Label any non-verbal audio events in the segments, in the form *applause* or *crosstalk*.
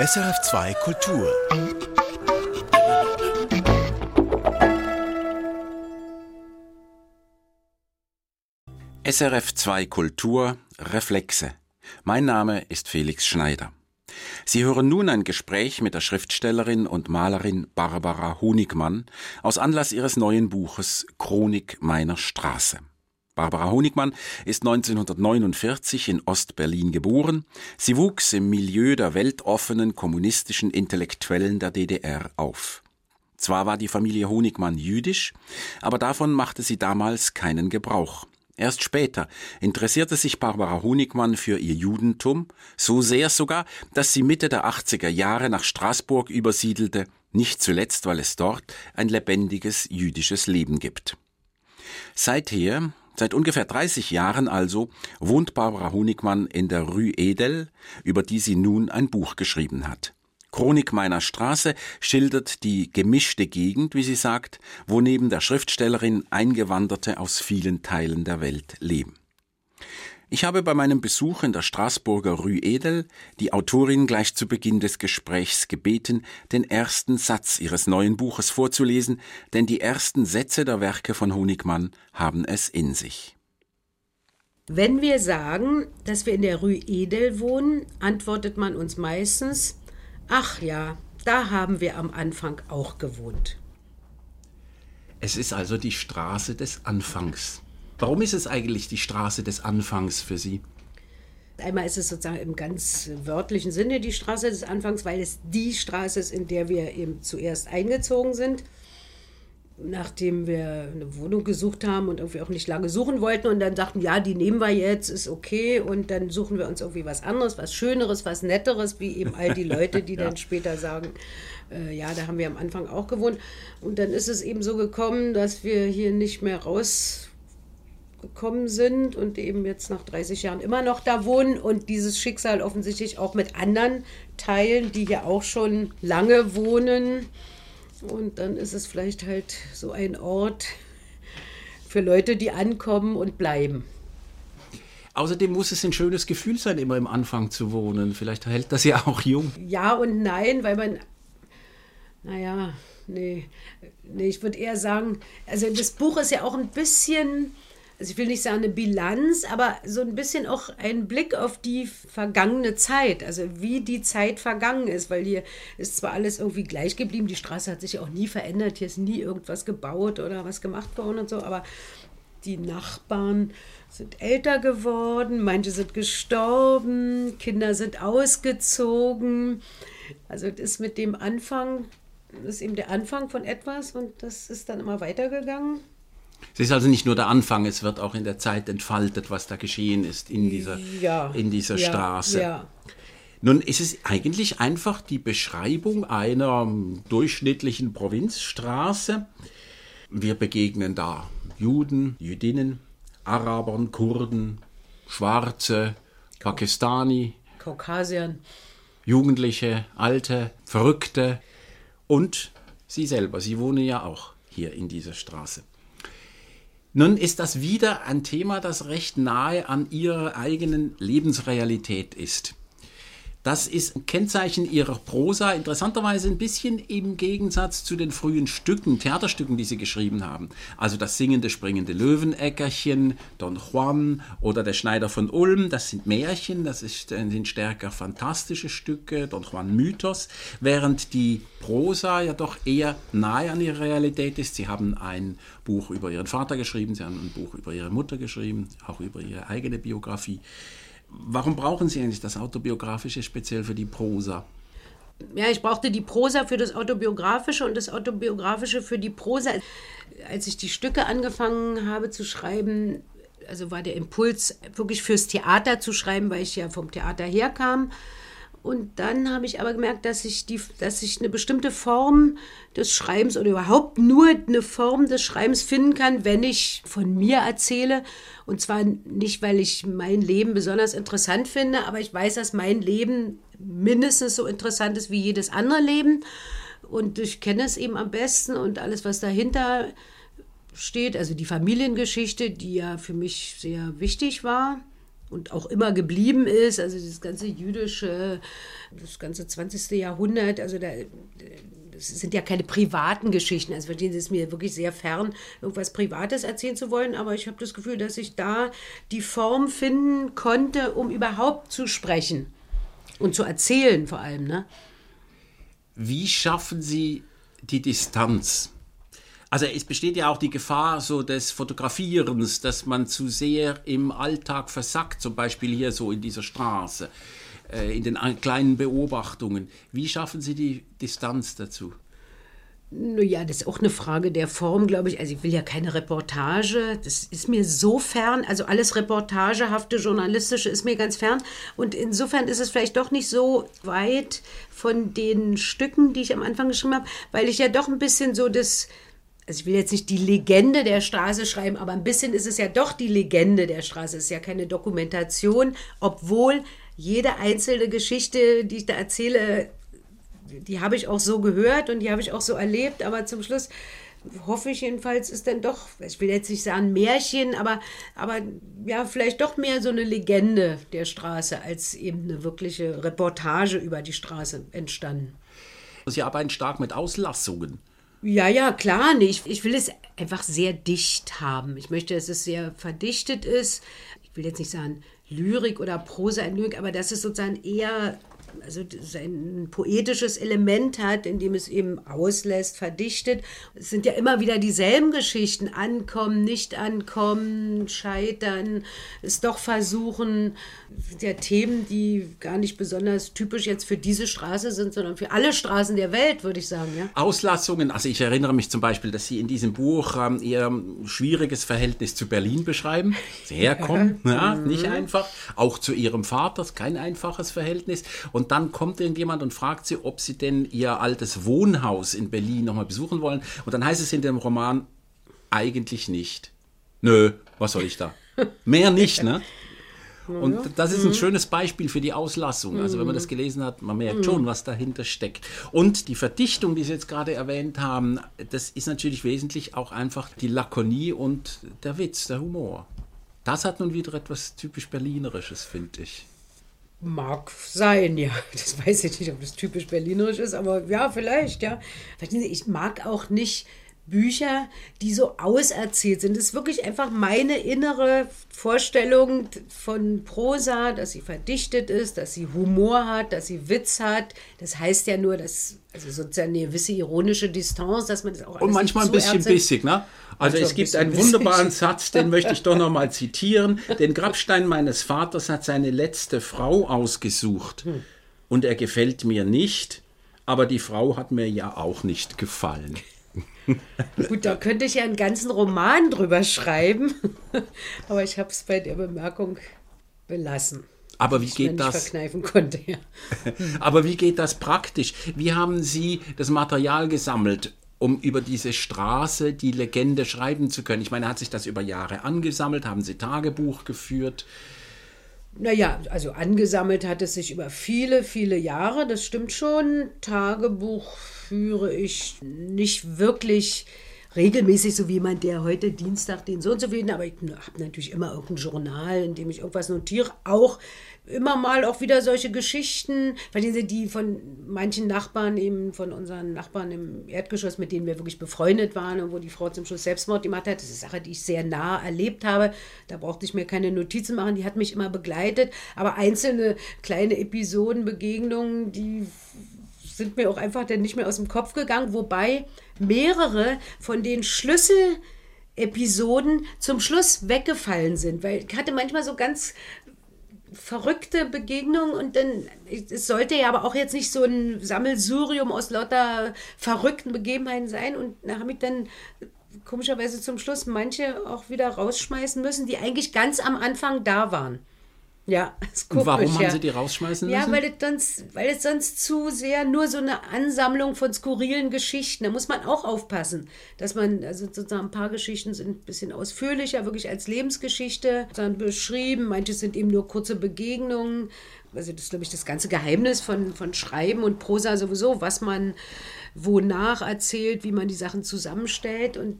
SRF2 Kultur. SRF2 Kultur Reflexe. Mein Name ist Felix Schneider. Sie hören nun ein Gespräch mit der Schriftstellerin und Malerin Barbara Honigmann aus Anlass ihres neuen Buches Chronik meiner Straße. Barbara Honigmann ist 1949 in Ostberlin geboren. Sie wuchs im Milieu der weltoffenen kommunistischen Intellektuellen der DDR auf. Zwar war die Familie Honigmann jüdisch, aber davon machte sie damals keinen Gebrauch. Erst später interessierte sich Barbara Honigmann für ihr Judentum, so sehr sogar, dass sie Mitte der 80er Jahre nach Straßburg übersiedelte, nicht zuletzt, weil es dort ein lebendiges jüdisches Leben gibt. Seither, seit ungefähr 30 Jahren also, wohnt Barbara Honigmann in der Rue Edel, über die sie nun ein Buch geschrieben hat. Chronik meiner Straße schildert die gemischte Gegend, wie sie sagt, wo neben der Schriftstellerin Eingewanderte aus vielen Teilen der Welt leben. Ich habe bei meinem Besuch in der Straßburger Rue Edel die Autorin gleich zu Beginn des Gesprächs gebeten, den ersten Satz ihres neuen Buches vorzulesen, denn die ersten Sätze der Werke von Honigmann haben es in sich. Wenn wir sagen, dass wir in der Rue Edel wohnen, antwortet man uns meistens, Ach ja, da haben wir am Anfang auch gewohnt. Es ist also die Straße des Anfangs. Warum ist es eigentlich die Straße des Anfangs für Sie? Einmal ist es sozusagen im ganz wörtlichen Sinne die Straße des Anfangs, weil es die Straße ist, in der wir eben zuerst eingezogen sind nachdem wir eine Wohnung gesucht haben und irgendwie auch nicht lange suchen wollten und dann sagten, ja, die nehmen wir jetzt, ist okay und dann suchen wir uns irgendwie was anderes, was Schöneres, was Netteres, wie eben all die Leute, die *laughs* ja. dann später sagen, äh, ja, da haben wir am Anfang auch gewohnt. Und dann ist es eben so gekommen, dass wir hier nicht mehr rausgekommen sind und eben jetzt nach 30 Jahren immer noch da wohnen und dieses Schicksal offensichtlich auch mit anderen teilen, die ja auch schon lange wohnen. Und dann ist es vielleicht halt so ein Ort für Leute, die ankommen und bleiben. Außerdem muss es ein schönes Gefühl sein, immer im Anfang zu wohnen. Vielleicht hält das ja auch jung. Ja und nein, weil man, naja, nee, nee ich würde eher sagen, also das Buch ist ja auch ein bisschen ich will nicht sagen eine Bilanz, aber so ein bisschen auch ein Blick auf die vergangene Zeit, also wie die Zeit vergangen ist, weil hier ist zwar alles irgendwie gleich geblieben, die Straße hat sich auch nie verändert, hier ist nie irgendwas gebaut oder was gemacht worden und so, aber die Nachbarn sind älter geworden, manche sind gestorben, Kinder sind ausgezogen. Also das ist mit dem Anfang, das ist eben der Anfang von etwas und das ist dann immer weitergegangen. Es ist also nicht nur der Anfang, es wird auch in der Zeit entfaltet, was da geschehen ist in dieser, ja, in dieser ja, Straße. Ja. Nun ist es eigentlich einfach die Beschreibung einer durchschnittlichen Provinzstraße. Wir begegnen da Juden, Jüdinnen, Arabern, Kurden, Schwarze, Pakistani, Kaukasien, Jugendliche, Alte, Verrückte und Sie selber. Sie wohnen ja auch hier in dieser Straße. Nun ist das wieder ein Thema, das recht nahe an ihrer eigenen Lebensrealität ist. Das ist ein Kennzeichen ihrer Prosa, interessanterweise ein bisschen im Gegensatz zu den frühen Stücken, Theaterstücken, die sie geschrieben haben. Also das singende, springende Löwenäckerchen, Don Juan oder der Schneider von Ulm, das sind Märchen, das ist, äh, sind stärker fantastische Stücke, Don Juan Mythos, während die Prosa ja doch eher nahe an ihrer Realität ist. Sie haben ein Buch über ihren Vater geschrieben, sie haben ein Buch über ihre Mutter geschrieben, auch über ihre eigene Biografie. Warum brauchen Sie eigentlich das Autobiografische speziell für die Prosa? Ja, ich brauchte die Prosa für das Autobiografische und das Autobiografische für die Prosa. Als ich die Stücke angefangen habe zu schreiben, also war der Impuls wirklich fürs Theater zu schreiben, weil ich ja vom Theater herkam. Und dann habe ich aber gemerkt, dass ich, die, dass ich eine bestimmte Form des Schreibens oder überhaupt nur eine Form des Schreibens finden kann, wenn ich von mir erzähle. Und zwar nicht, weil ich mein Leben besonders interessant finde, aber ich weiß, dass mein Leben mindestens so interessant ist wie jedes andere Leben. Und ich kenne es eben am besten und alles, was dahinter steht, also die Familiengeschichte, die ja für mich sehr wichtig war und auch immer geblieben ist. Also das ganze jüdische, das ganze 20. Jahrhundert, also da es sind ja keine privaten Geschichten. Also verstehen Sie, es mir wirklich sehr fern, irgendwas Privates erzählen zu wollen. Aber ich habe das Gefühl, dass ich da die Form finden konnte, um überhaupt zu sprechen und zu erzählen vor allem. Ne? Wie schaffen Sie die Distanz? Also es besteht ja auch die Gefahr so des Fotografierens, dass man zu sehr im Alltag versackt, zum Beispiel hier so in dieser Straße, äh, in den kleinen Beobachtungen. Wie schaffen Sie die Distanz dazu? Naja, das ist auch eine Frage der Form, glaube ich. Also ich will ja keine Reportage. Das ist mir so fern. Also alles Reportagehafte, Journalistische ist mir ganz fern. Und insofern ist es vielleicht doch nicht so weit von den Stücken, die ich am Anfang geschrieben habe, weil ich ja doch ein bisschen so das, also ich will jetzt nicht die Legende der Straße schreiben, aber ein bisschen ist es ja doch die Legende der Straße. Es ist ja keine Dokumentation, obwohl jede einzelne Geschichte, die ich da erzähle, die habe ich auch so gehört und die habe ich auch so erlebt, aber zum Schluss hoffe ich jedenfalls, ist dann doch, ich will jetzt nicht sagen Märchen, aber, aber ja, vielleicht doch mehr so eine Legende der Straße als eben eine wirkliche Reportage über die Straße entstanden. Sie arbeiten stark mit Auslassungen. Ja, ja, klar. Nee, ich, ich will es einfach sehr dicht haben. Ich möchte, dass es sehr verdichtet ist. Ich will jetzt nicht sagen Lyrik oder Prosa in Lyrik, aber dass es sozusagen eher also ein poetisches Element hat, in dem es eben auslässt, verdichtet. Es sind ja immer wieder dieselben Geschichten. Ankommen, nicht ankommen, scheitern, es doch versuchen. Das sind ja Themen, die gar nicht besonders typisch jetzt für diese Straße sind, sondern für alle Straßen der Welt, würde ich sagen. Ja? Auslassungen, also ich erinnere mich zum Beispiel, dass Sie in diesem Buch ähm, Ihr schwieriges Verhältnis zu Berlin beschreiben. Sie herkommen, ja. ja, nicht mhm. einfach. Auch zu Ihrem Vater, kein einfaches Verhältnis. Und dann kommt irgendjemand und fragt sie, ob sie denn ihr altes Wohnhaus in Berlin nochmal besuchen wollen. Und dann heißt es in dem Roman, eigentlich nicht. Nö, was soll ich da? Mehr nicht, ne? Und das ist ein mhm. schönes Beispiel für die Auslassung. Also wenn man das mhm. gelesen hat, man merkt schon, mhm. was dahinter steckt. Und die Verdichtung, die Sie jetzt gerade erwähnt haben, das ist natürlich wesentlich auch einfach die Lakonie und der Witz, der Humor. Das hat nun wieder etwas typisch Berlinerisches, finde ich. Mag sein, ja. *laughs* Das weiß ich nicht, ob das typisch berlinerisch ist, aber ja, vielleicht, ja. Ich mag auch nicht Bücher, die so auserzählt sind. Das ist wirklich einfach meine innere Vorstellung von Prosa, dass sie verdichtet ist, dass sie Humor hat, dass sie Witz hat. Das heißt ja nur, dass also sozusagen eine gewisse ironische Distanz, dass man das auch Und manchmal ein bisschen bissig, ne? Also es gibt einen wunderbaren Satz, den möchte ich doch noch mal zitieren. *laughs* Den Grabstein meines Vaters hat seine letzte Frau ausgesucht. Hm. Und er gefällt mir nicht, aber die Frau hat mir ja auch nicht gefallen. Gut, da könnte ich ja einen ganzen Roman drüber schreiben, *laughs* aber ich habe es bei der Bemerkung belassen. Aber wie geht das? Verkneifen konnte, ja. *laughs* Aber wie geht das praktisch? Wie haben Sie das Material gesammelt, um über diese Straße die Legende schreiben zu können? Ich meine, hat sich das über Jahre angesammelt? Haben Sie Tagebuch geführt? Naja, also angesammelt hat es sich über viele, viele Jahre, das stimmt schon. Tagebuch führe ich nicht wirklich regelmäßig, so wie jemand, der heute Dienstag den so und so viel, aber ich habe natürlich immer irgendein Journal, in dem ich irgendwas notiere, auch immer mal auch wieder solche Geschichten, die von manchen Nachbarn, eben von unseren Nachbarn im Erdgeschoss, mit denen wir wirklich befreundet waren und wo die Frau zum Schluss Selbstmord gemacht hat. Das ist eine Sache, die ich sehr nah erlebt habe. Da brauchte ich mir keine Notizen machen, die hat mich immer begleitet. Aber einzelne kleine Episoden, Begegnungen, die sind mir auch einfach dann nicht mehr aus dem Kopf gegangen, wobei mehrere von den Schlüssel-Episoden zum Schluss weggefallen sind, weil ich hatte manchmal so ganz verrückte Begegnungen und dann, es sollte ja aber auch jetzt nicht so ein Sammelsurium aus lauter verrückten Begebenheiten sein und da habe ich dann komischerweise zum Schluss manche auch wieder rausschmeißen müssen, die eigentlich ganz am Anfang da waren. Ja, *laughs* ist komisch, Und warum ja. haben Sie die rausschmeißen müssen? Ja, weil es, sonst, weil es sonst zu sehr nur so eine Ansammlung von skurrilen Geschichten, da muss man auch aufpassen, dass man, also sozusagen ein paar Geschichten sind ein bisschen ausführlicher, wirklich als Lebensgeschichte dann beschrieben, manche sind eben nur kurze Begegnungen. Also das ist, glaube ich, das ganze Geheimnis von, von Schreiben und Prosa sowieso, was man wonach erzählt, wie man die Sachen zusammenstellt und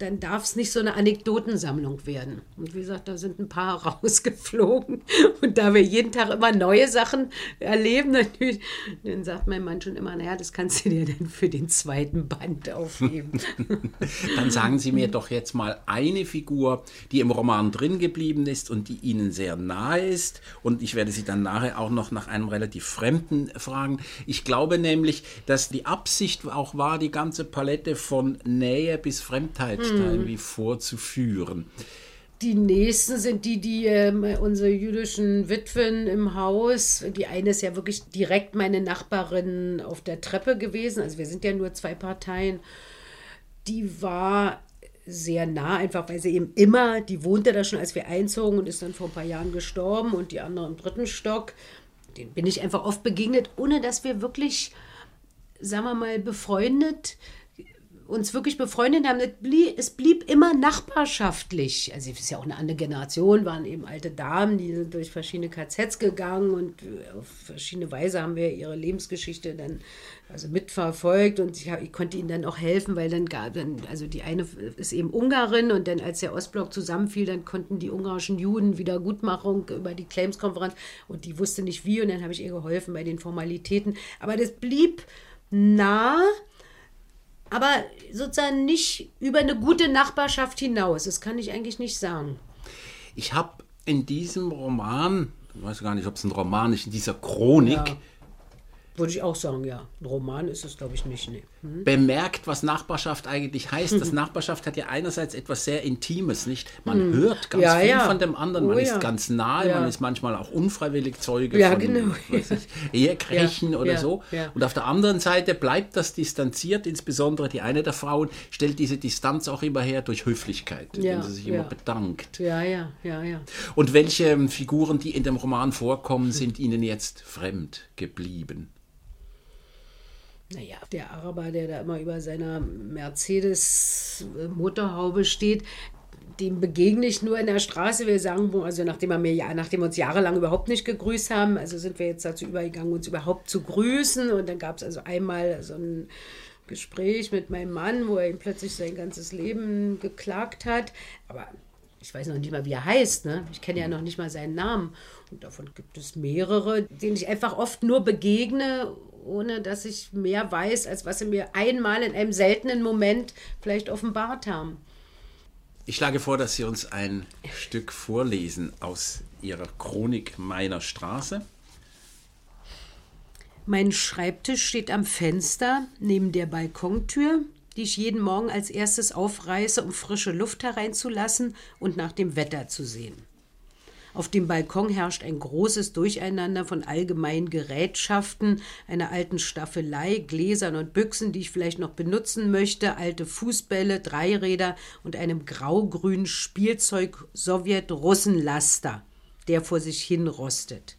dann darf es nicht so eine Anekdotensammlung werden. Und wie gesagt, da sind ein paar *laughs* rausgeflogen. Und da wir jeden Tag immer neue Sachen erleben, *laughs* natürlich, dann sagt mein Mann schon immer, naja, das kannst du dir dann für den zweiten Band aufheben. *laughs* dann sagen Sie mir doch jetzt mal eine Figur, die im Roman drin geblieben ist und die Ihnen sehr nahe ist. Und ich werde Sie dann nachher auch noch nach einem relativ Fremden fragen. Ich glaube nämlich, dass die Absicht auch war, die ganze Palette von Nähe bis Fremdheit hm. da irgendwie vorzuführen. Die nächsten sind die, die äh, unsere jüdischen Witwen im Haus. Die eine ist ja wirklich direkt meine Nachbarin auf der Treppe gewesen. Also wir sind ja nur zwei Parteien. Die war sehr nah, einfach weil sie eben immer, die wohnte da schon, als wir einzogen und ist dann vor ein paar Jahren gestorben und die andere im dritten Stock. Den bin ich einfach oft begegnet, ohne dass wir wirklich, sagen wir mal, befreundet uns wirklich befreundet haben, es blieb immer nachbarschaftlich. Also es ist ja auch eine andere Generation, waren eben alte Damen, die sind durch verschiedene KZs gegangen und auf verschiedene Weise haben wir ihre Lebensgeschichte dann also mitverfolgt und ich, ich konnte ihnen dann auch helfen, weil dann gab dann, also die eine ist eben Ungarin und dann als der Ostblock zusammenfiel, dann konnten die ungarischen Juden Wiedergutmachung über die Claims-Konferenz und die wusste nicht wie und dann habe ich ihr geholfen bei den Formalitäten. Aber das blieb nah aber sozusagen nicht über eine gute Nachbarschaft hinaus. Das kann ich eigentlich nicht sagen. Ich habe in diesem Roman, ich weiß gar nicht, ob es ein Roman ist, in dieser Chronik, ja. Würde ich auch sagen, ja. Ein Roman ist es, glaube ich, nicht. Nee. Hm? Bemerkt, was Nachbarschaft eigentlich heißt. Das *laughs* Nachbarschaft hat ja einerseits etwas sehr Intimes, nicht? Man hm. hört ganz ja, viel ja. von dem anderen, man oh, ist ja. ganz nahe, man ist manchmal auch unfreiwillig Zeuge ja, von genau. *laughs* Ehekrechen oder so. Und auf der anderen Seite bleibt das distanziert, insbesondere die eine der Frauen stellt diese Distanz auch immer her durch Höflichkeit, indem sie sich immer bedankt. Ja, ja, ja, ja. Und welche Figuren, die in dem Roman vorkommen, sind Ihnen jetzt fremd geblieben? Naja, der Araber, der da immer über seiner Mercedes-Motorhaube steht, dem begegne ich nur in der Straße. Wir sagen, also nachdem, wir mir, nachdem wir uns jahrelang überhaupt nicht gegrüßt haben, also sind wir jetzt dazu übergegangen, uns überhaupt zu grüßen. Und dann gab es also einmal so ein Gespräch mit meinem Mann, wo er ihm plötzlich sein ganzes Leben geklagt hat. Aber ich weiß noch nicht mal, wie er heißt. Ne? Ich kenne ja noch nicht mal seinen Namen. Und davon gibt es mehrere, denen ich einfach oft nur begegne ohne dass ich mehr weiß, als was sie mir einmal in einem seltenen Moment vielleicht offenbart haben. Ich schlage vor, dass Sie uns ein Stück vorlesen aus Ihrer Chronik meiner Straße. Mein Schreibtisch steht am Fenster neben der Balkontür, die ich jeden Morgen als erstes aufreiße, um frische Luft hereinzulassen und nach dem Wetter zu sehen. Auf dem Balkon herrscht ein großes Durcheinander von allgemeinen Gerätschaften, einer alten Staffelei, Gläsern und Büchsen, die ich vielleicht noch benutzen möchte, alte Fußbälle, Dreiräder und einem grau-grünen Spielzeug Sowjet-Russenlaster, der vor sich hin rostet.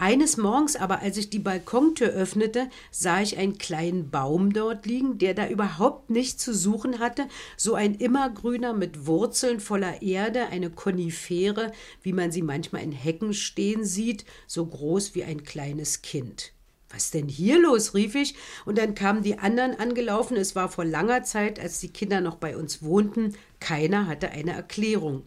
Eines Morgens aber, als ich die Balkontür öffnete, sah ich einen kleinen Baum dort liegen, der da überhaupt nichts zu suchen hatte, so ein immergrüner mit Wurzeln voller Erde, eine Konifere, wie man sie manchmal in Hecken stehen sieht, so groß wie ein kleines Kind. Was denn hier los? rief ich, und dann kamen die anderen angelaufen. Es war vor langer Zeit, als die Kinder noch bei uns wohnten. Keiner hatte eine Erklärung.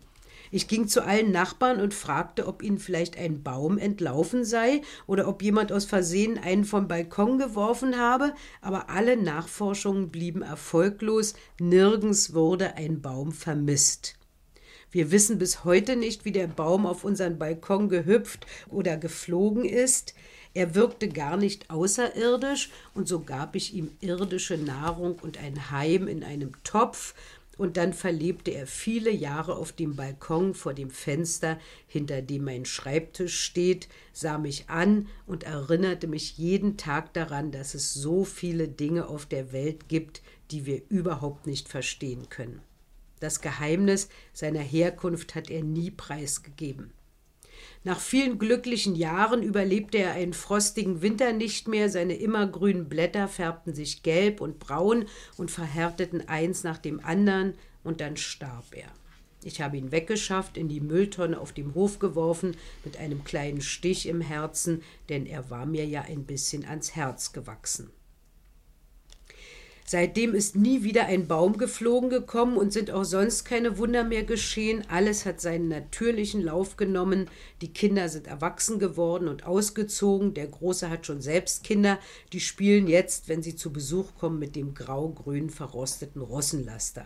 Ich ging zu allen Nachbarn und fragte, ob ihnen vielleicht ein Baum entlaufen sei oder ob jemand aus Versehen einen vom Balkon geworfen habe, aber alle Nachforschungen blieben erfolglos, nirgends wurde ein Baum vermisst. Wir wissen bis heute nicht, wie der Baum auf unseren Balkon gehüpft oder geflogen ist. Er wirkte gar nicht außerirdisch, und so gab ich ihm irdische Nahrung und ein Heim in einem Topf, und dann verlebte er viele Jahre auf dem Balkon vor dem Fenster, hinter dem mein Schreibtisch steht, sah mich an und erinnerte mich jeden Tag daran, dass es so viele Dinge auf der Welt gibt, die wir überhaupt nicht verstehen können. Das Geheimnis seiner Herkunft hat er nie preisgegeben. Nach vielen glücklichen Jahren überlebte er einen frostigen Winter nicht mehr, seine immergrünen Blätter färbten sich gelb und braun und verhärteten eins nach dem anderen, und dann starb er. Ich habe ihn weggeschafft, in die Mülltonne auf dem Hof geworfen, mit einem kleinen Stich im Herzen, denn er war mir ja ein bisschen ans Herz gewachsen. Seitdem ist nie wieder ein Baum geflogen gekommen und sind auch sonst keine Wunder mehr geschehen. Alles hat seinen natürlichen Lauf genommen. Die Kinder sind erwachsen geworden und ausgezogen. Der Große hat schon selbst Kinder. Die spielen jetzt, wenn sie zu Besuch kommen, mit dem grau-grün verrosteten Rossenlaster.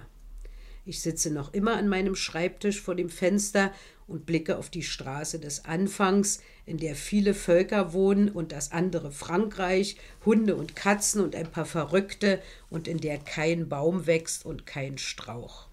Ich sitze noch immer an meinem Schreibtisch vor dem Fenster und blicke auf die Straße des Anfangs, in der viele Völker wohnen und das andere Frankreich, Hunde und Katzen und ein paar Verrückte und in der kein Baum wächst und kein Strauch.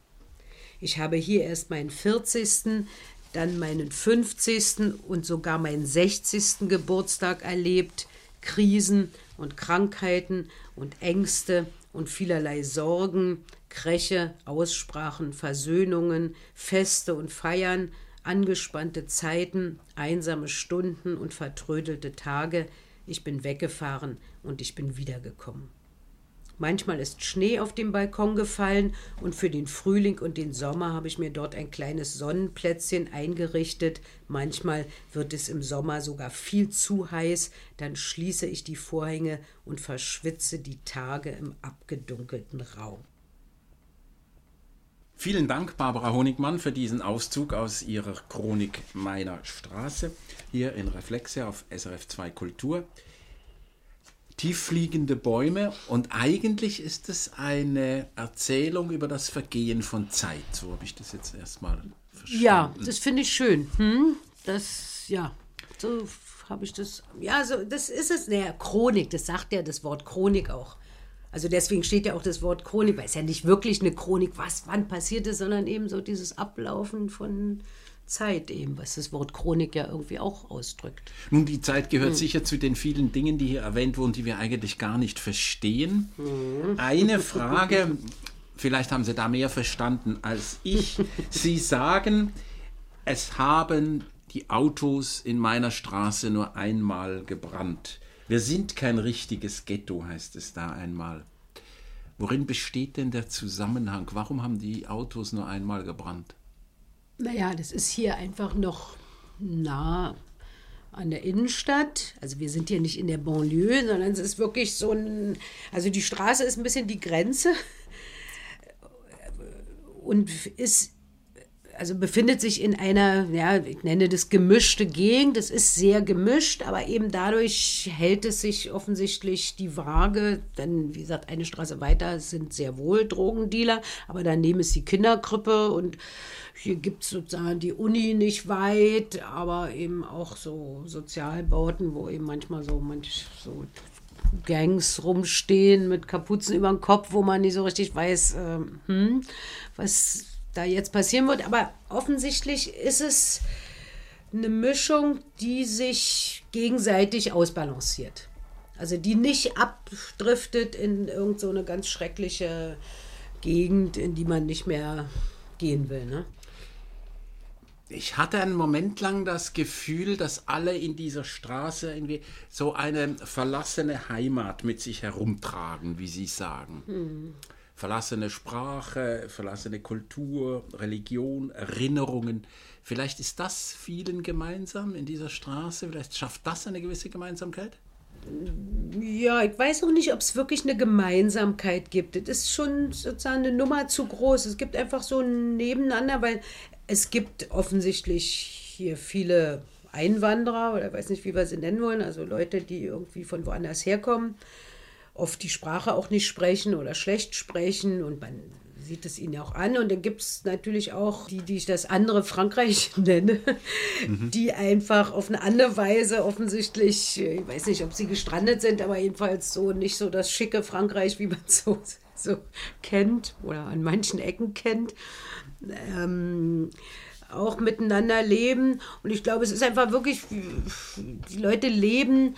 Ich habe hier erst meinen 40., dann meinen 50. und sogar meinen 60. Geburtstag erlebt, Krisen und Krankheiten und Ängste und vielerlei Sorgen, Kräche, Aussprachen, Versöhnungen, Feste und Feiern, angespannte Zeiten, einsame Stunden und vertrödelte Tage. Ich bin weggefahren und ich bin wiedergekommen. Manchmal ist Schnee auf dem Balkon gefallen und für den Frühling und den Sommer habe ich mir dort ein kleines Sonnenplätzchen eingerichtet. Manchmal wird es im Sommer sogar viel zu heiß, dann schließe ich die Vorhänge und verschwitze die Tage im abgedunkelten Raum. Vielen Dank, Barbara Honigmann, für diesen Auszug aus Ihrer Chronik meiner Straße hier in Reflexe auf SRF 2 Kultur tieffliegende Bäume und eigentlich ist es eine Erzählung über das Vergehen von Zeit. So habe ich das jetzt erstmal verstanden. Ja, das finde ich schön. Hm? Das, ja, so habe ich das. Ja, so, das ist es. Naja, Chronik, das sagt ja das Wort Chronik auch. Also deswegen steht ja auch das Wort Chronik, weil es ja nicht wirklich eine Chronik, was wann passiert ist, sondern eben so dieses Ablaufen von Zeit eben, was das Wort Chronik ja irgendwie auch ausdrückt. Nun, die Zeit gehört mhm. sicher zu den vielen Dingen, die hier erwähnt wurden, die wir eigentlich gar nicht verstehen. Mhm. Eine Frage, *laughs* vielleicht haben Sie da mehr verstanden als ich. Sie *laughs* sagen, es haben die Autos in meiner Straße nur einmal gebrannt. Wir sind kein richtiges Ghetto, heißt es da einmal. Worin besteht denn der Zusammenhang? Warum haben die Autos nur einmal gebrannt? Naja, das ist hier einfach noch nah an der Innenstadt. Also wir sind hier nicht in der Banlieue, sondern es ist wirklich so ein, also die Straße ist ein bisschen die Grenze und ist also befindet sich in einer, ja, ich nenne das gemischte Gegend. Es ist sehr gemischt, aber eben dadurch hält es sich offensichtlich die Waage. Denn, wie gesagt, eine Straße weiter sind sehr wohl Drogendealer, aber daneben ist die Kinderkrippe und hier gibt es sozusagen die Uni nicht weit, aber eben auch so Sozialbauten, wo eben manchmal so, manch, so Gangs rumstehen mit Kapuzen über dem Kopf, wo man nicht so richtig weiß, äh, hm, was da jetzt passieren wird. Aber offensichtlich ist es eine Mischung, die sich gegenseitig ausbalanciert. Also die nicht abdriftet in irgendeine so ganz schreckliche Gegend, in die man nicht mehr gehen will. Ne? Ich hatte einen Moment lang das Gefühl, dass alle in dieser Straße irgendwie so eine verlassene Heimat mit sich herumtragen, wie Sie sagen. Hm verlassene Sprache, verlassene Kultur, Religion, Erinnerungen. Vielleicht ist das vielen gemeinsam in dieser Straße, vielleicht schafft das eine gewisse Gemeinsamkeit? Ja, ich weiß auch nicht, ob es wirklich eine Gemeinsamkeit gibt. Das ist schon sozusagen eine Nummer zu groß. Es gibt einfach so ein Nebeneinander, weil es gibt offensichtlich hier viele Einwanderer oder weiß nicht, wie wir sie nennen wollen, also Leute, die irgendwie von woanders herkommen oft die Sprache auch nicht sprechen oder schlecht sprechen und man sieht es ihnen ja auch an. Und dann gibt es natürlich auch die, die ich das andere Frankreich *laughs* nenne, mhm. die einfach auf eine andere Weise offensichtlich, ich weiß nicht, ob sie gestrandet sind, aber jedenfalls so nicht so das schicke Frankreich, wie man *laughs* so, so kennt oder an manchen Ecken kennt. Ähm, auch miteinander leben. Und ich glaube, es ist einfach wirklich, die Leute leben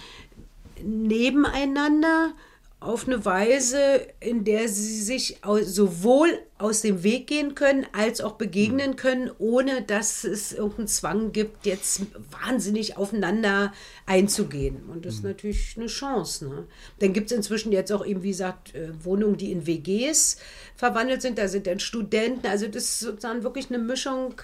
nebeneinander auf eine Weise, in der sie sich sowohl aus dem Weg gehen können, als auch begegnen mhm. können, ohne dass es irgendeinen Zwang gibt, jetzt wahnsinnig aufeinander einzugehen. Und das ist mhm. natürlich eine Chance. Ne? Dann gibt es inzwischen jetzt auch eben, wie gesagt, äh, Wohnungen, die in WGs verwandelt sind. Da sind dann Studenten. Also das ist sozusagen wirklich eine Mischung,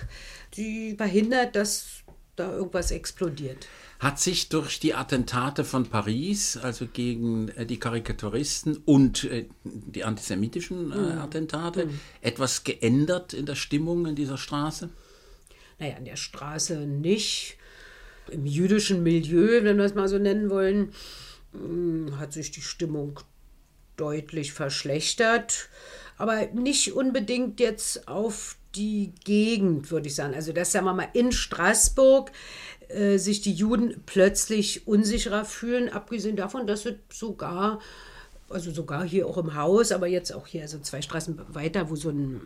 die verhindert, dass da irgendwas explodiert. Hat sich durch die Attentate von Paris, also gegen äh, die Karikaturisten und äh, die antisemitischen äh, mhm. Attentate, mhm. etwas geändert in der Stimmung in dieser Straße? Naja, in der Straße nicht. Im jüdischen Milieu, wenn wir es mal so nennen wollen, hm, hat sich die Stimmung deutlich verschlechtert. Aber nicht unbedingt jetzt auf die Gegend, würde ich sagen. Also, dass, sagen wir mal, in Straßburg äh, sich die Juden plötzlich unsicherer fühlen, abgesehen davon, dass es sogar also sogar hier auch im Haus, aber jetzt auch hier, also zwei Straßen weiter, wo so ein,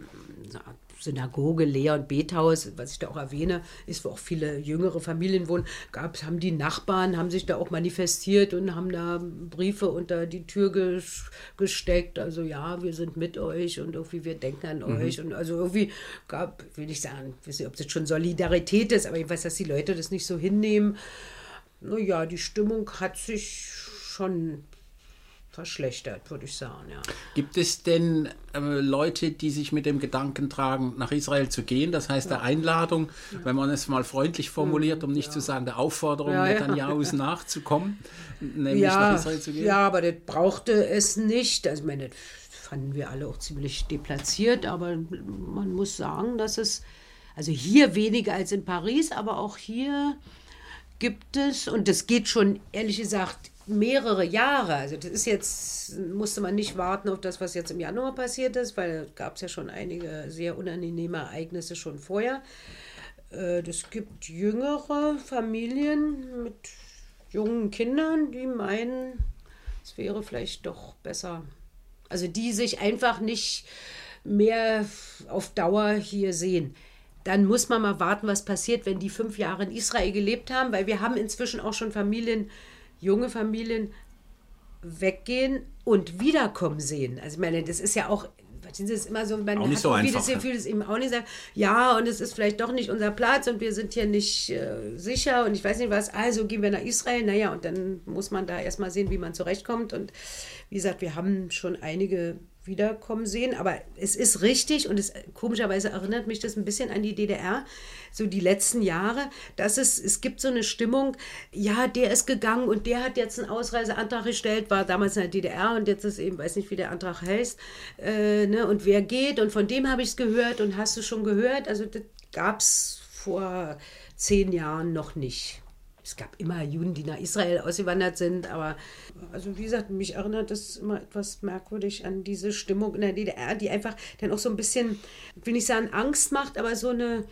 eine Art Synagoge, Lehr- und Bethaus, was ich da auch erwähne, ist, wo auch viele jüngere Familien wohnen, gab, haben die Nachbarn, haben sich da auch manifestiert und haben da Briefe unter die Tür ges gesteckt. Also ja, wir sind mit euch und irgendwie wir denken an mhm. euch. Und also irgendwie gab, will ich sagen, ich weiß nicht, ob das schon Solidarität ist, aber ich weiß, dass die Leute das nicht so hinnehmen. Naja, die Stimmung hat sich schon verschlechtert, würde ich sagen. Ja. Gibt es denn äh, Leute, die sich mit dem Gedanken tragen, nach Israel zu gehen? Das heißt, ja. der Einladung, ja. wenn man es mal freundlich formuliert, um nicht zu sagen, der Aufforderung ja, Netanjahus *laughs* nachzukommen, nämlich nach Israel zu gehen? Ja, aber das brauchte es nicht. Also, ich meine, das fanden wir alle auch ziemlich deplatziert, aber man muss sagen, dass es, also hier weniger als in Paris, aber auch hier gibt es, und das geht schon ehrlich gesagt mehrere Jahre. Also das ist jetzt, musste man nicht warten auf das, was jetzt im Januar passiert ist, weil gab es ja schon einige sehr unangenehme Ereignisse schon vorher. Es äh, gibt jüngere Familien mit jungen Kindern, die meinen, es wäre vielleicht doch besser. Also die sich einfach nicht mehr auf Dauer hier sehen. Dann muss man mal warten, was passiert, wenn die fünf Jahre in Israel gelebt haben, weil wir haben inzwischen auch schon Familien, junge Familien weggehen und wiederkommen sehen. Also ich meine, das ist ja auch das ist immer so, man auch nicht hat so einfach, das Gefühl, das eben auch nicht sagt, ja, und es ist vielleicht doch nicht unser Platz und wir sind hier nicht äh, sicher und ich weiß nicht was, also gehen wir nach Israel, naja, und dann muss man da erstmal sehen, wie man zurechtkommt. Und wie gesagt, wir haben schon einige wiederkommen sehen. Aber es ist richtig und es komischerweise erinnert mich das ein bisschen an die DDR, so die letzten Jahre, dass es, es gibt so eine Stimmung, ja, der ist gegangen und der hat jetzt einen Ausreiseantrag gestellt, war damals in der DDR und jetzt ist eben, weiß nicht, wie der Antrag heißt, äh, ne, und wer geht und von dem habe ich es gehört und hast du schon gehört? Also das gab es vor zehn Jahren noch nicht es gab immer Juden, die nach Israel ausgewandert sind, aber also wie gesagt, mich erinnert das immer etwas merkwürdig an diese Stimmung in der DDR, die einfach dann auch so ein bisschen, will nicht sagen Angst macht, aber so eine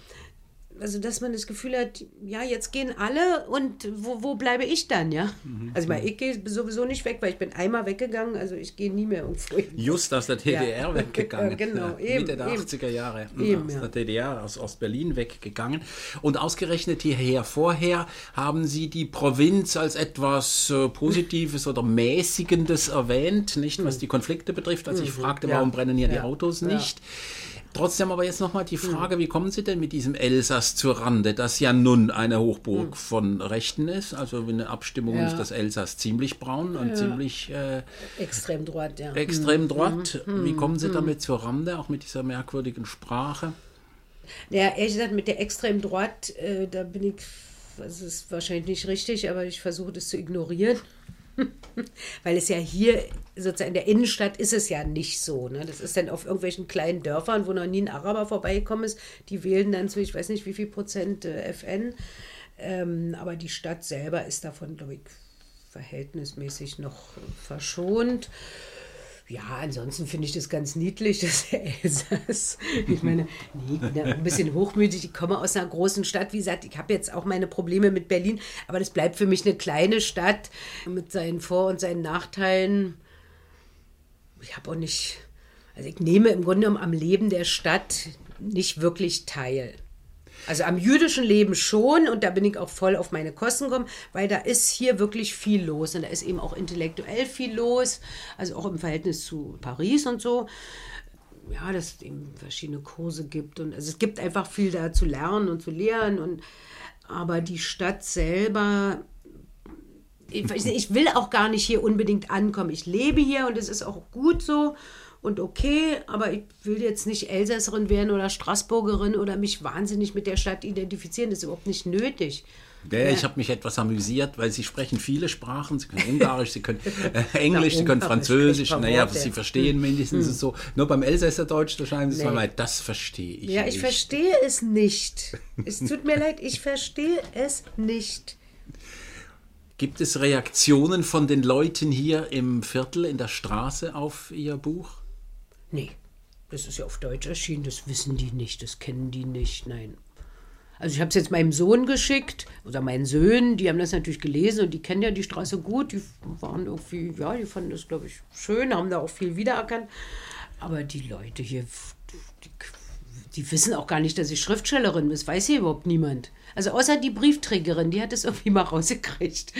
also dass man das Gefühl hat, ja, jetzt gehen alle und wo, wo bleibe ich dann, ja? Mhm. Also ich meine, ich gehe sowieso nicht weg, weil ich bin einmal weggegangen, also ich gehe nie mehr irgendwo hin. Just aus der DDR ja. weggegangen. *laughs* genau, ja, eben, Mitte der eben. 80er Jahre eben, aus ja. der DDR, aus Ostberlin weggegangen. Und ausgerechnet hierher vorher haben Sie die Provinz als etwas äh, Positives oder Mäßigendes erwähnt, nicht was mhm. die Konflikte betrifft. Als ich mhm. fragte, warum brennen hier die Autos nicht. Trotzdem aber jetzt nochmal die Frage, wie kommen Sie denn mit diesem Elsass zur Rande, das ja nun eine Hochburg mhm. von Rechten ist? Also in der Abstimmung ja. ist das Elsass ziemlich braun und ja. ziemlich... Äh, extrem droit, ja. Extrem mhm. droit. Mhm. Wie kommen Sie damit zur Rande, auch mit dieser merkwürdigen Sprache? Ja, ehrlich gesagt, mit der extrem droit, äh, da bin ich, das ist wahrscheinlich nicht richtig, aber ich versuche das zu ignorieren. *laughs* Weil es ja hier, sozusagen in der Innenstadt ist es ja nicht so. Ne? Das ist dann auf irgendwelchen kleinen Dörfern, wo noch nie ein Araber vorbeigekommen ist. Die wählen dann zu, ich weiß nicht wie viel Prozent äh, FN. Ähm, aber die Stadt selber ist davon, glaube ich, verhältnismäßig noch verschont ja, ansonsten finde ich das ganz niedlich, *laughs* das Elsass. Ich meine, nee, ein bisschen hochmütig. Ich komme aus einer großen Stadt. Wie gesagt, ich habe jetzt auch meine Probleme mit Berlin, aber das bleibt für mich eine kleine Stadt mit seinen Vor- und seinen Nachteilen. Ich habe auch nicht, also ich nehme im Grunde genommen am Leben der Stadt nicht wirklich teil. Also am jüdischen Leben schon und da bin ich auch voll auf meine Kosten gekommen, weil da ist hier wirklich viel los und da ist eben auch intellektuell viel los, also auch im Verhältnis zu Paris und so. Ja, dass es eben verschiedene Kurse gibt und also es gibt einfach viel da zu lernen und zu lehren und aber die Stadt selber ich, ich will auch gar nicht hier unbedingt ankommen. Ich lebe hier und es ist auch gut so und okay, aber ich will jetzt nicht Elsässerin werden oder Straßburgerin oder mich wahnsinnig mit der Stadt identifizieren. Das ist überhaupt nicht nötig. Ja, ich habe mich etwas amüsiert, weil Sie sprechen viele Sprachen. Sie können *laughs* Ungarisch, Sie können äh, Englisch, Sie können Französisch. Naja, Sie verstehen mindestens hm. so. Nur beim Elsässerdeutsch, da schreiben Sie nee. mal, das verstehe ich Ja, ich nicht. verstehe es nicht. *laughs* Es tut mir leid, ich verstehe es nicht. Gibt es Reaktionen von den Leuten hier im Viertel, in der Straße auf Ihr Buch? Nee, das ist ja auf Deutsch erschienen, das wissen die nicht, das kennen die nicht, nein. Also ich habe es jetzt meinem Sohn geschickt oder meinen Söhnen, die haben das natürlich gelesen und die kennen ja die Straße gut, die waren irgendwie, ja, die fanden das, glaube ich, schön, haben da auch viel wiedererkannt. Aber die Leute hier, die, die wissen auch gar nicht, dass ich Schriftstellerin bin, das weiß hier überhaupt niemand. Also außer die Briefträgerin, die hat es irgendwie mal rausgekriegt.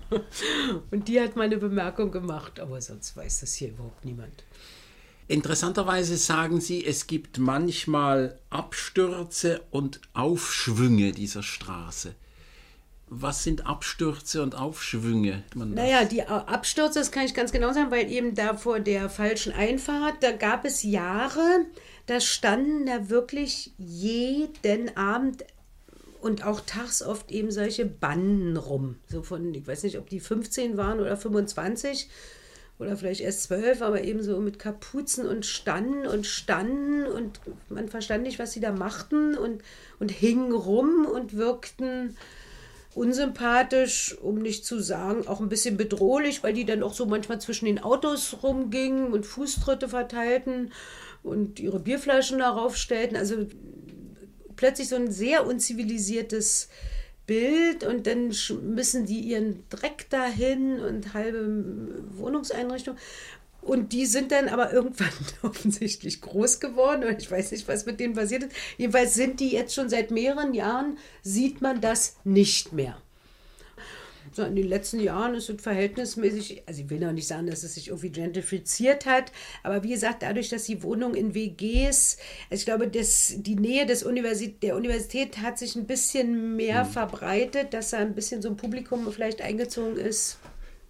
*laughs* und die hat meine Bemerkung gemacht, aber sonst weiß das hier überhaupt niemand. Interessanterweise sagen Sie, es gibt manchmal Abstürze und Aufschwünge dieser Straße. Was sind Abstürze und Aufschwünge? naja, die Abstürze, das kann ich ganz genau sagen, weil eben da vor der falschen Einfahrt, da gab es Jahre, da standen da wirklich jeden Abend und auch tags oft eben solche Banden rum. So von, ich weiß nicht, ob die 15 waren oder 25 oder vielleicht erst zwölf, aber eben so mit Kapuzen und standen und standen und man verstand nicht, was sie da machten und, und hingen rum und wirkten unsympathisch, um nicht zu sagen, auch ein bisschen bedrohlich, weil die dann auch so manchmal zwischen den Autos rumgingen und Fußtritte verteilten und ihre Bierflaschen darauf stellten. Also plötzlich so ein sehr unzivilisiertes Bild und dann müssen die ihren Dreck dahin und halbe Wohnungseinrichtung. Und die sind dann aber irgendwann *laughs* offensichtlich groß geworden und ich weiß nicht, was mit denen passiert ist. Jedenfalls sind die jetzt schon seit mehreren Jahren, sieht man das nicht mehr in den letzten Jahren ist es verhältnismäßig, also ich will noch nicht sagen, dass es sich irgendwie gentrifiziert hat, aber wie gesagt, dadurch, dass die Wohnungen in WGs, also ich glaube, dass die Nähe des Universität, der Universität hat sich ein bisschen mehr mhm. verbreitet, dass da ein bisschen so ein Publikum vielleicht eingezogen ist.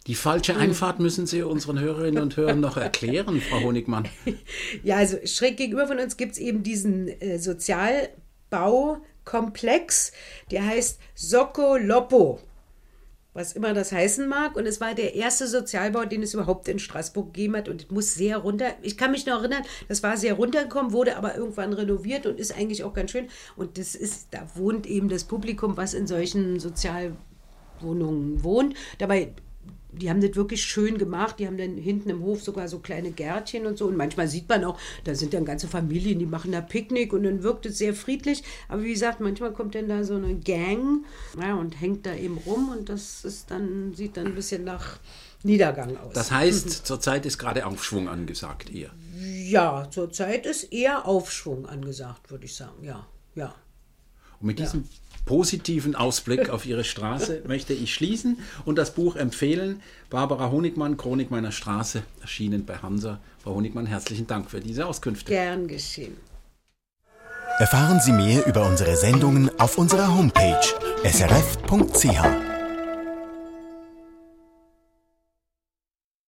Die falsche hm. Einfahrt müssen Sie unseren Hörerinnen und Hörern noch *laughs* erklären, Frau Honigmann. Ja, also schräg gegenüber von uns gibt es eben diesen äh, Sozialbaukomplex, der heißt Socco Loppo was immer das heißen mag. Und es war der erste Sozialbau, den es überhaupt in Straßburg gegeben hat. Und es muss sehr runter. Ich kann mich noch erinnern, das war sehr runtergekommen, wurde aber irgendwann renoviert und ist eigentlich auch ganz schön. Und das ist, da wohnt eben das Publikum, was in solchen Sozialwohnungen wohnt. Dabei die haben das wirklich schön gemacht. Die haben dann hinten im Hof sogar so kleine Gärtchen und so. Und manchmal sieht man auch, da sind dann ganze Familien, die machen da Picknick und dann wirkt es sehr friedlich. Aber wie gesagt, manchmal kommt dann da so eine Gang ja, und hängt da eben rum und das ist dann, sieht dann ein bisschen nach Niedergang aus. Das heißt, zurzeit ist gerade Aufschwung angesagt eher. Ja, zurzeit ist eher Aufschwung angesagt, würde ich sagen. Ja, ja. Und mit diesem ja positiven Ausblick auf ihre Straße *laughs* möchte ich schließen und das Buch empfehlen. Barbara Honigmann, Chronik meiner Straße, erschienen bei Hansa. Frau Honigmann, herzlichen Dank für diese Auskünfte. Gern geschehen. Erfahren Sie mehr über unsere Sendungen auf unserer Homepage srf.ch.